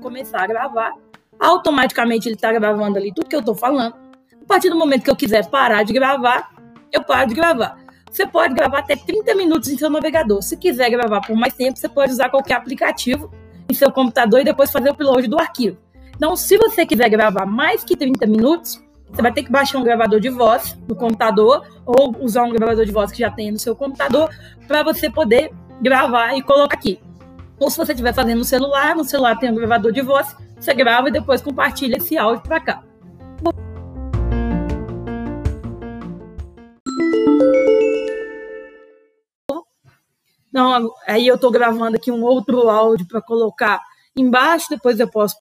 começar a gravar, automaticamente ele está gravando ali tudo que eu estou falando. A partir do momento que eu quiser parar de gravar, eu paro de gravar. Você pode gravar até 30 minutos em seu navegador. Se quiser gravar por mais tempo, você pode usar qualquer aplicativo em seu computador e depois fazer o upload do arquivo. Então, se você quiser gravar mais que 30 minutos, você vai ter que baixar um gravador de voz no computador ou usar um gravador de voz que já tem no seu computador para você poder gravar e colocar aqui. Ou se você estiver fazendo no celular, no celular tem um gravador de voz, você grava e depois compartilha esse áudio para cá. Então, aí eu estou gravando aqui um outro áudio para colocar embaixo, depois eu posso